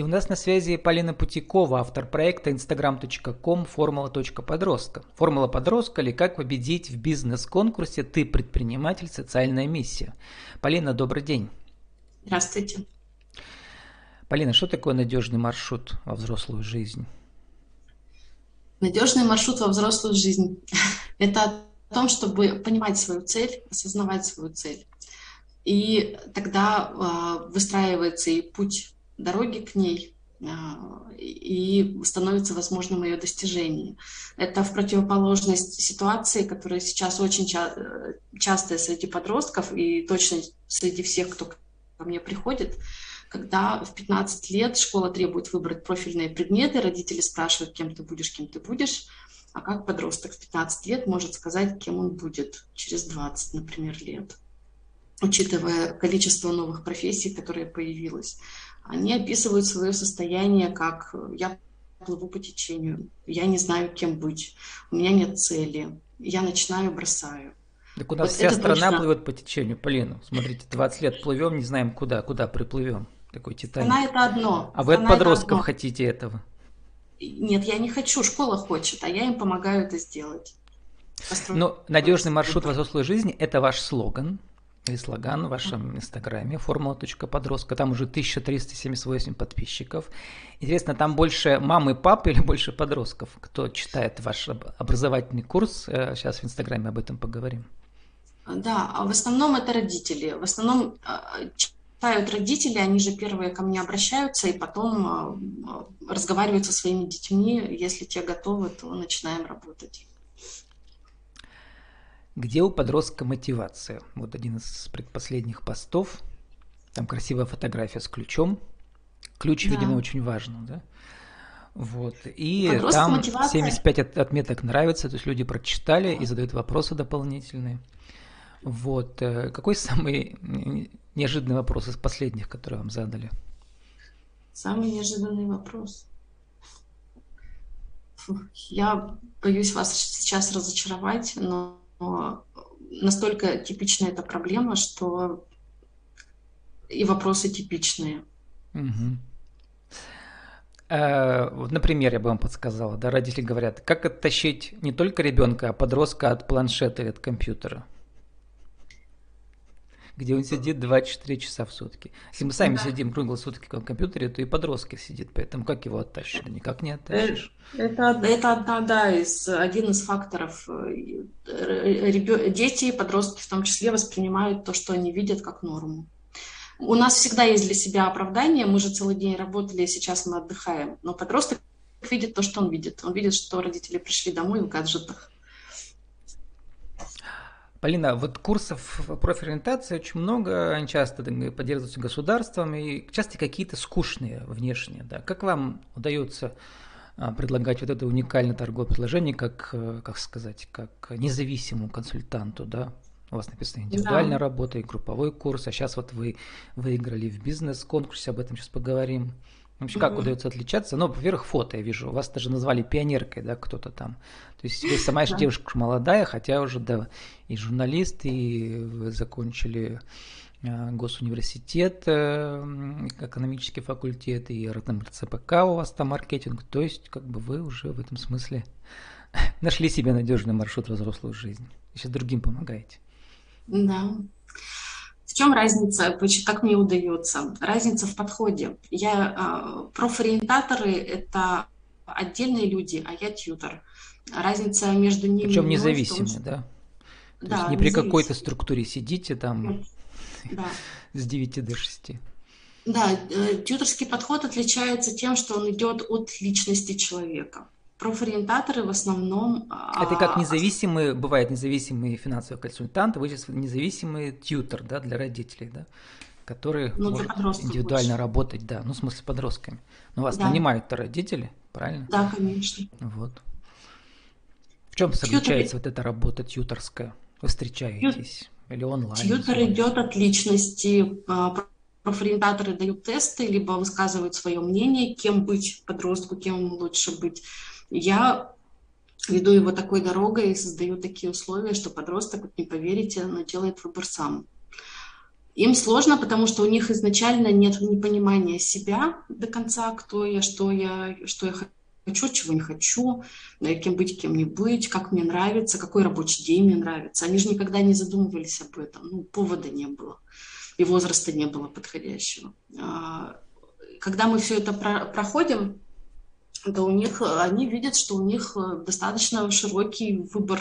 И у нас на связи Полина Путикова, автор проекта instagram.com формула.подростка. Формула подростка или как победить в бизнес-конкурсе «Ты предприниматель. Социальная миссия». Полина, добрый день. Здравствуйте. Полина, что такое надежный маршрут во взрослую жизнь? Надежный маршрут во взрослую жизнь – это о том, чтобы понимать свою цель, осознавать свою цель. И тогда э, выстраивается и путь дороги к ней, э, и становится возможным ее достижение. Это в противоположность ситуации, которая сейчас очень ча- частая среди подростков и точно среди всех, кто ко мне приходит, когда в 15 лет школа требует выбрать профильные предметы, родители спрашивают, кем ты будешь, кем ты будешь, а как подросток в 15 лет может сказать, кем он будет через 20, например, лет, учитывая количество новых профессий, которые появилось. Они описывают свое состояние как «я плыву по течению, я не знаю, кем быть, у меня нет цели, я начинаю, бросаю». Так у нас вот вся страна точно... плывет по течению, Полину. Смотрите, 20 лет плывем, не знаем куда, куда приплывем. Такой титаник. Страна это одно. А вы от подростков это хотите этого? Нет, я не хочу, школа хочет, а я им помогаю это сделать. Ну, надежный маршрут взрослой жизни – это ваш слоган или слоган в вашем инстаграме формула.подростка. Там уже 1378 подписчиков. Интересно, там больше мамы, папы или больше подростков? Кто читает ваш образовательный курс? Э, сейчас в инстаграме об этом поговорим. Да, а в основном это родители. В основном а, читают родители, они же первые ко мне обращаются, и потом а, разговаривают со своими детьми. Если те готовы, то начинаем работать. Где у подростка мотивация? Вот один из предпоследних постов. Там красивая фотография с ключом. Ключ, да. видимо, очень важно, да? Вот. И Подростка там мотивация... 75 отметок нравится, то есть люди прочитали и задают вопросы дополнительные. Вот. Э, какой самый неожиданный вопрос из последних, которые вам задали? Самый неожиданный вопрос. Я боюсь вас сейчас разочаровать, но настолько типичная эта проблема, что и вопросы типичные. Угу. Вот, например, я бы вам подсказала, да, родители говорят, как оттащить не только ребенка, а подростка от планшета или от компьютера где он сидит 24 часа в сутки. Если мы сами да. сидим круглые сутки в компьютере, то и подростки сидит, поэтому как его оттащишь? Никак не оттащишь. Э, это, это одна, да, из, один из факторов. Ребё... Дети и подростки в том числе воспринимают то, что они видят, как норму. У нас всегда есть для себя оправдание, мы же целый день работали, сейчас мы отдыхаем, но подросток видит то, что он видит. Он видит, что родители пришли домой в гаджетах. Полина, вот курсов профориентации очень много, они часто поддерживаются государством, и часто какие-то скучные внешние. Да. Как вам удается а, предлагать вот это уникальное торговое предложение, как, э, как сказать, как независимому консультанту, да? У вас написано индивидуальная да. работа и групповой курс, а сейчас вот вы выиграли в бизнес-конкурсе, об этом сейчас поговорим. Вообще, как mm-hmm. удается отличаться? Ну, во-первых, фото я вижу. Вас даже назвали пионеркой, да, кто-то там. То есть вы сама еще девушка молодая, хотя уже, да, и журналист, и вы закончили э, госуниверситет, э, экономический факультет, и РЦПК у вас там маркетинг. То есть, как бы вы уже в этом смысле нашли себе надежный маршрут в взрослую жизнь. Сейчас другим помогаете. Да. В чем разница, как мне удается? Разница в подходе. Я э, профориентаторы – это отдельные люди, а я тьютер. Разница между ними... Причем независимые, том, да? То да, есть не при какой-то структуре сидите там да. с 9 до 6. Да, э, тьюторский подход отличается тем, что он идет от личности человека профориентаторы в основном... Это как а, независимые, бывают независимые финансовые консультанты, вы сейчас независимый тьютер, да, для родителей, да, которые ну, могут индивидуально больше. работать, да, ну, в смысле, подростками. Но вас да. нанимают-то родители, правильно? Да, конечно. Вот. В чем заключается Тьютер... вот эта работа тьюторская? Вы встречаетесь Тью... или онлайн? Тьютер идет от личности, а, профориентаторы дают тесты, либо высказывают свое мнение, кем быть подростку, кем лучше быть. Я веду его такой дорогой и создаю такие условия, что подросток, вот не поверите, но делает выбор сам. Им сложно, потому что у них изначально нет непонимания себя до конца, кто я, что я, что я хочу, чего не хочу, кем быть, кем не быть, как мне нравится, какой рабочий день мне нравится. Они же никогда не задумывались об этом, ну, повода не было, и возраста не было подходящего. А, когда мы все это про проходим, то у них, они видят, что у них достаточно широкий выбор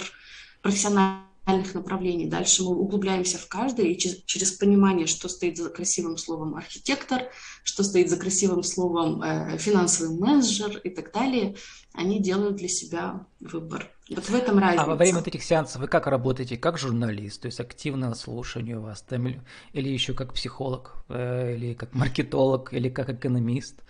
профессиональных направлений. Дальше мы углубляемся в каждое, и через понимание, что стоит за красивым словом архитектор, что стоит за красивым словом э, финансовый менеджер и так далее, они делают для себя выбор. Вот в этом разница. А во время этих сеансов вы как работаете? Как журналист? То есть активное слушание у вас? Там, или еще как психолог? Э, или как маркетолог? Или как экономист?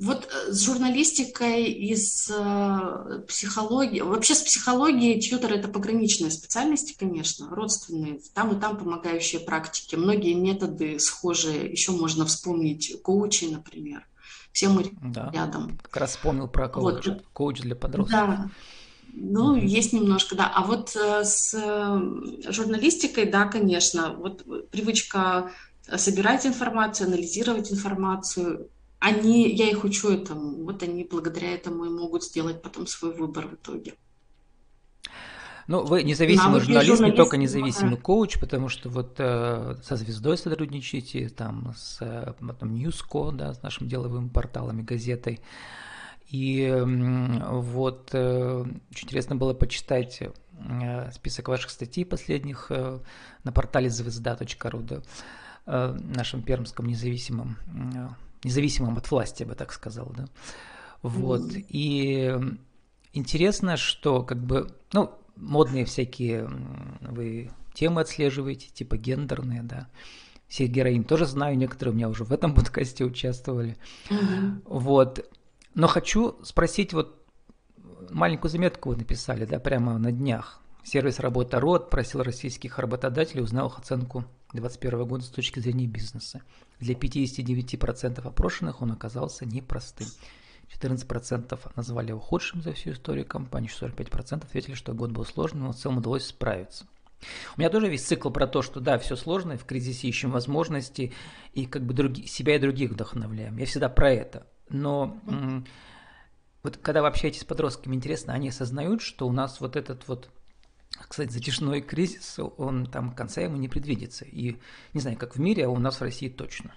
Вот э, с журналистикой и с э, психологией, вообще с психологией тьютер это пограничные специальности, конечно, родственные, там и там помогающие практики. Многие методы схожие, еще можно вспомнить коучи, например. Все мы да, рядом. Как раз вспомнил про коуч, вот. коуч для подростков. Да. Ну, mm-hmm. есть немножко, да. А вот э, с журналистикой, да, конечно, вот привычка собирать информацию, анализировать информацию, они, я их учу этому, вот они благодаря этому и могут сделать потом свой выбор в итоге. Ну, вы независимый журналист, не только независимый коуч, потому что вот э, со звездой сотрудничаете, там с э, потом Newsco, да, с нашим деловым порталами, газетой. И э, вот э, очень интересно было почитать э, список ваших статей последних э, на портале звезда.ру, да, э, нашем пермском независимом э, независимым от власти, я бы так сказал, да. Вот. И интересно, что как бы, ну, модные всякие вы темы отслеживаете, типа гендерные, да. Всех героинь тоже знаю, некоторые у меня уже в этом подкасте участвовали. Mm-hmm. Вот. Но хочу спросить, вот маленькую заметку вы написали, да, прямо на днях. Сервис «Работа РОД» просил российских работодателей, узнал их оценку 2021 года с точки зрения бизнеса. Для 59% опрошенных он оказался непростым. 14% назвали его худшим за всю историю компании, 45% ответили, что год был сложным, но в целом удалось справиться. У меня тоже весь цикл про то, что да, все сложно, в кризисе ищем возможности, и как бы други, себя и других вдохновляем. Я всегда про это. Но вот когда вы общаетесь с подростками, интересно, они осознают, что у нас вот этот вот кстати, затяжной кризис, он там конца ему не предвидится. И не знаю, как в мире, а у нас в России точно.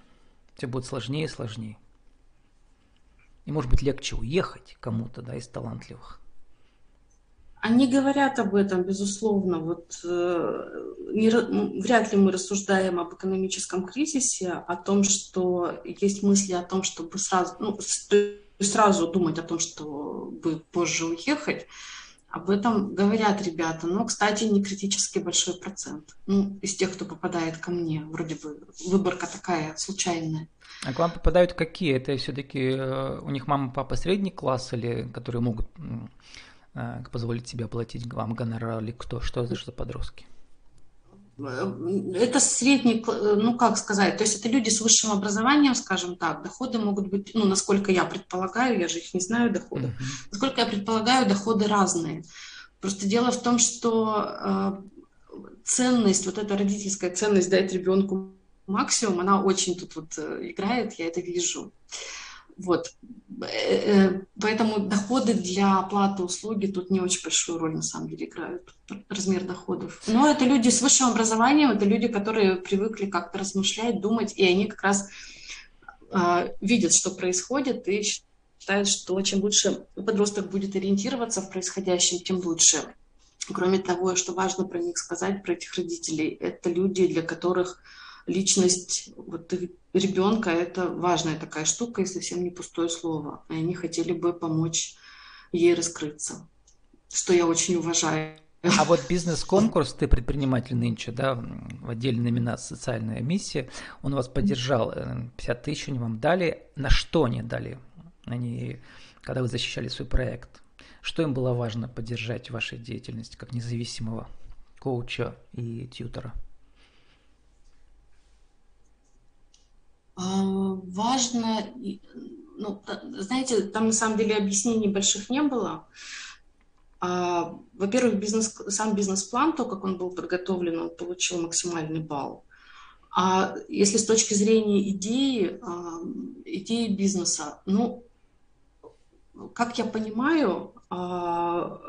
Все будет сложнее и сложнее. И может быть легче уехать кому-то, да, из талантливых. Они говорят об этом, безусловно. Вот э, не, вряд ли мы рассуждаем об экономическом кризисе, о том, что есть мысли о том, чтобы сразу, ну, сразу думать о том, чтобы позже уехать. Об этом говорят ребята, но, кстати, не критически большой процент. Ну, из тех, кто попадает ко мне, вроде бы выборка такая случайная. А к вам попадают какие? Это все-таки э, у них мама, папа средний класс или которые могут э, позволить себе оплатить вам гонорар или кто? Что за подростки? Это средний, ну как сказать, то есть это люди с высшим образованием, скажем так, доходы могут быть, ну насколько я предполагаю, я же их не знаю доходы, uh-huh. насколько я предполагаю, доходы разные. Просто дело в том, что э, ценность, вот эта родительская ценность дать ребенку максимум, она очень тут вот э, играет, я это вижу. Вот. Э, э, поэтому доходы для оплаты услуги тут не очень большую роль на самом деле играют, размер доходов. Но это люди с высшим образованием, это люди, которые привыкли как-то размышлять, думать, и они как раз э, видят, что происходит, и считают, что чем лучше подросток будет ориентироваться в происходящем, тем лучше. Кроме того, что важно про них сказать, про этих родителей, это люди, для которых личность вот ребенка это важная такая штука и совсем не пустое слово. И они хотели бы помочь ей раскрыться, что я очень уважаю. А вот бизнес-конкурс «Ты предприниматель нынче», да, в отдельной номинации «Социальная миссия», он вас поддержал, 50 э, тысяч они вам дали. На что они дали, они, когда вы защищали свой проект? Что им было важно поддержать в вашей деятельности как независимого коуча и тьютера? Важно, ну, знаете, там на самом деле объяснений больших не было. А, во-первых, бизнес, сам бизнес-план, то, как он был подготовлен, он получил максимальный балл. А если с точки зрения идеи, а, идеи бизнеса, ну, как я понимаю, а,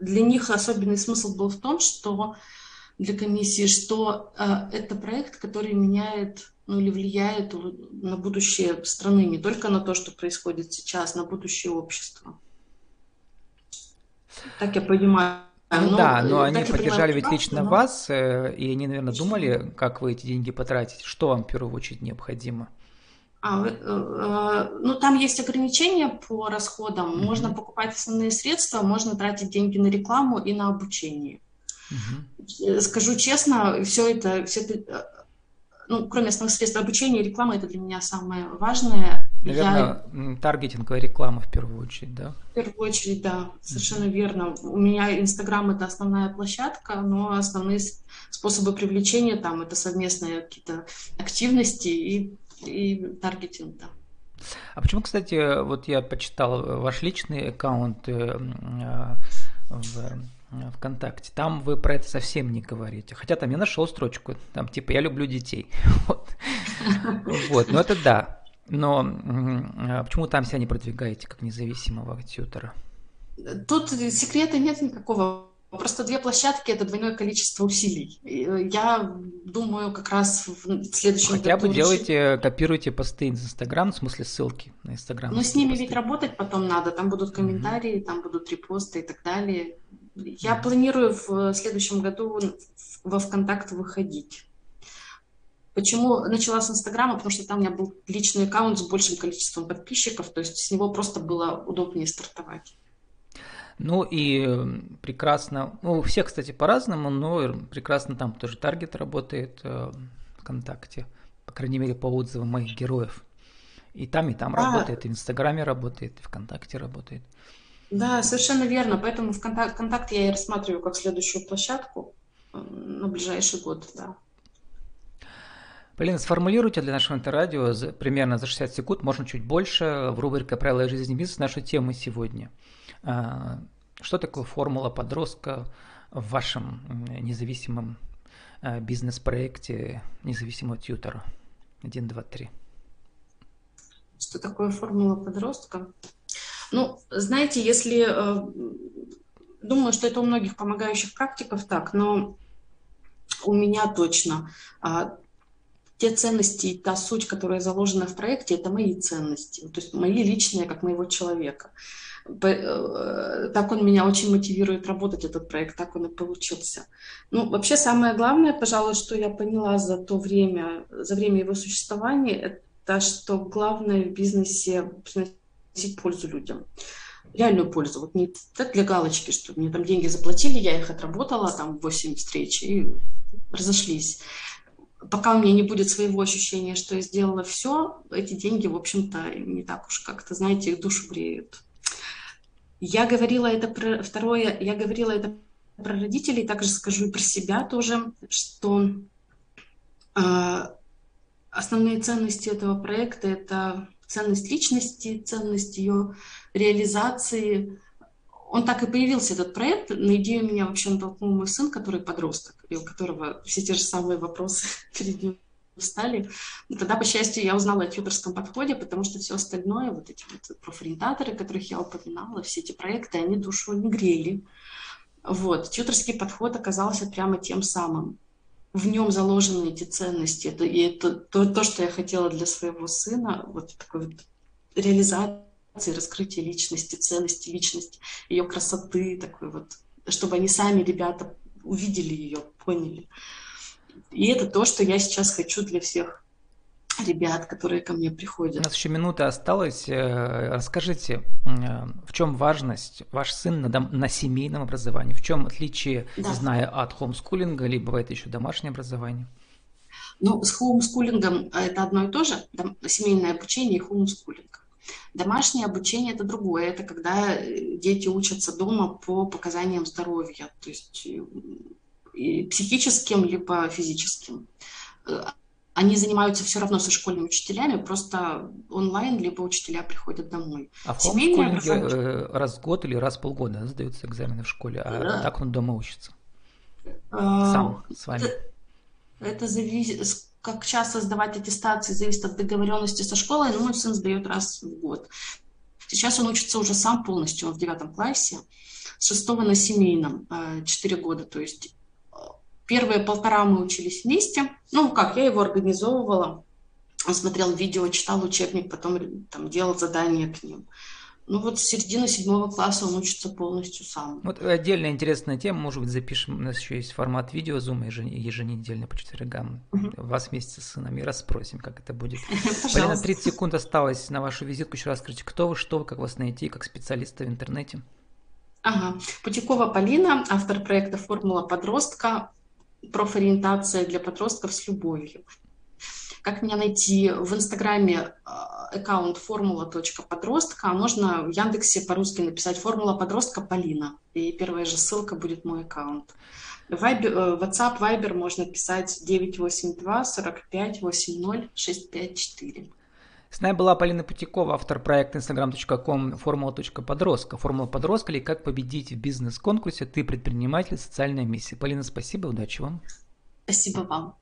для них особенный смысл был в том, что для комиссии, что это проект, который меняет ну, или влияет на будущее страны, не только на то, что происходит сейчас, на будущее общества. Так я понимаю. Ну, но, да, но они поддержали ведь лично но... вас, э, и они, наверное, думали, как вы эти деньги потратите, что вам в первую очередь необходимо. А, э, э, ну, там есть ограничения по расходам. Mm-hmm. Можно покупать основные средства, можно тратить деньги на рекламу и на обучение. Mm-hmm. Скажу честно, все это, все это ну, кроме основных средств обучения, реклама это для меня самое важное. Наверное, я... таргетинговая реклама в первую очередь, да? В первую очередь, да, совершенно mm-hmm. верно. У меня Инстаграм это основная площадка, но основные способы привлечения там это совместные какие-то активности и, и таргетинг, да. А почему, кстати, вот я почитал ваш личный аккаунт э, э, в Э, ВКонтакте. Там вы про это совсем не говорите. Хотя там я нашел строчку, там типа «я люблю детей». Вот, но это да. Но а почему там себя не продвигаете как независимого тьютера? Тут секрета нет никакого. Просто две площадки – это двойное количество усилий. Э, я думаю, как раз в следующем Хотя году... бы делайте, копируйте посты из Инстаграм, в смысле ссылки на Инстаграм. Ну, с ними посты. ведь работать потом надо. Там будут комментарии, mm-hmm. там будут репосты и так далее. Я планирую в следующем году во ВКонтакт выходить. Почему начала с Инстаграма? Потому что там у меня был личный аккаунт с большим количеством подписчиков, то есть с него просто было удобнее стартовать. Ну и прекрасно, ну у всех, кстати, по-разному, но прекрасно там тоже таргет работает э, ВКонтакте, по крайней мере по отзывам моих героев. И там, и там а... работает, и в Инстаграме работает, и ВКонтакте работает. Да, совершенно верно. Поэтому ВКонтакт, ВКонтакт я и рассматриваю как следующую площадку на ближайший год, да. Полина, сформулируйте для нашего интеррадио за, примерно за 60 секунд, можно чуть больше, в рубрике «Правила жизни бизнеса» нашу тему сегодня. А, что такое формула подростка в вашем независимом а, бизнес-проекте независимого тьютера? Один, два, три. Что такое формула подростка? Ну, знаете, если... Э, думаю, что это у многих помогающих практиков так, но у меня точно а, те ценности и та суть, которая заложена в проекте, это мои ценности, то есть мои личные, как моего человека. Э, так он меня очень мотивирует работать, этот проект, так он и получился. Ну, вообще самое главное, пожалуй, что я поняла за то время, за время его существования, это что главное в бизнесе приносить пользу людям. Реальную пользу. Вот не так для галочки, что мне там деньги заплатили, я их отработала, там 8 встреч и разошлись. Пока у меня не будет своего ощущения, что я сделала все, эти деньги, в общем-то, не так уж как-то, знаете, их душу греют. Я говорила это про второе, я говорила это про родителей, также скажу и про себя тоже, что э, основные ценности этого проекта это ценность личности, ценность ее реализации. Он так и появился, этот проект. На идею меня вообще натолкнул мой сын, который подросток, и у которого все те же самые вопросы перед ним встали. И тогда, по счастью, я узнала о тьюторском подходе, потому что все остальное, вот эти вот профориентаторы, которых я упоминала, все эти проекты, они душу не грели. Вот. Тьюторский подход оказался прямо тем самым в нем заложены эти ценности. Это, и это то, то, что я хотела для своего сына, вот такой вот реализации, раскрытия личности, ценности личности, ее красоты, такой вот, чтобы они сами, ребята, увидели ее, поняли. И это то, что я сейчас хочу для всех ребят, которые ко мне приходят. У нас еще минута осталась. Э, расскажите, э, в чем важность ваш сын на, дом, на семейном образовании? В чем отличие, да. зная от хомскулинга, либо бывает еще домашнее образование? Ну, с хоумскулингом это одно и то же, семейное обучение и хоумскулинг. Домашнее обучение – это другое. Это когда э, дети учатся дома по показаниям здоровья, то есть и психическим, либо физическим они занимаются все равно со школьными учителями, просто онлайн, либо учителя приходят домой. А в хомскулинге образование... раз в год или раз в полгода сдаются экзамены в школе, а да. так он дома учится? А, Сам, с вами. Это, это зависит, как часто сдавать аттестации, зависит от договоренности со школой, но мой сын сдает раз в год. Сейчас он учится уже сам полностью, он в девятом классе, с шестого на семейном, э, четыре года, то есть э, первые полтора мы учились вместе, ну как, я его организовывала, он смотрел видео, читал учебник, потом там делал задания к ним. Ну вот с середины седьмого класса он учится полностью сам. Вот отдельная интересная тема, может быть, запишем, у нас еще есть формат видео Zoom еженедельно по четвергам. Угу. Вас вместе с сыном и расспросим, как это будет. Полина, 30 секунд осталось на вашу визитку. Еще раз скажите, кто вы, что вы, как вас найти, как специалиста в интернете? Ага. Путякова Полина, автор проекта «Формула подростка», профориентация для подростков с любовью. Как меня найти? В Инстаграме а, аккаунт формула.подростка, а можно в Яндексе по-русски написать формула подростка Полина. И первая же ссылка будет мой аккаунт. Вайбер, э, WhatsApp, Viber можно писать 982 45 80 654. С нами была Полина Путякова, автор проекта instagram.com формула.подростка. Формула подростка или как победить в бизнес-конкурсе «Ты предприниматель. Социальная миссия». Полина, спасибо, удачи вам. Спасибо вам.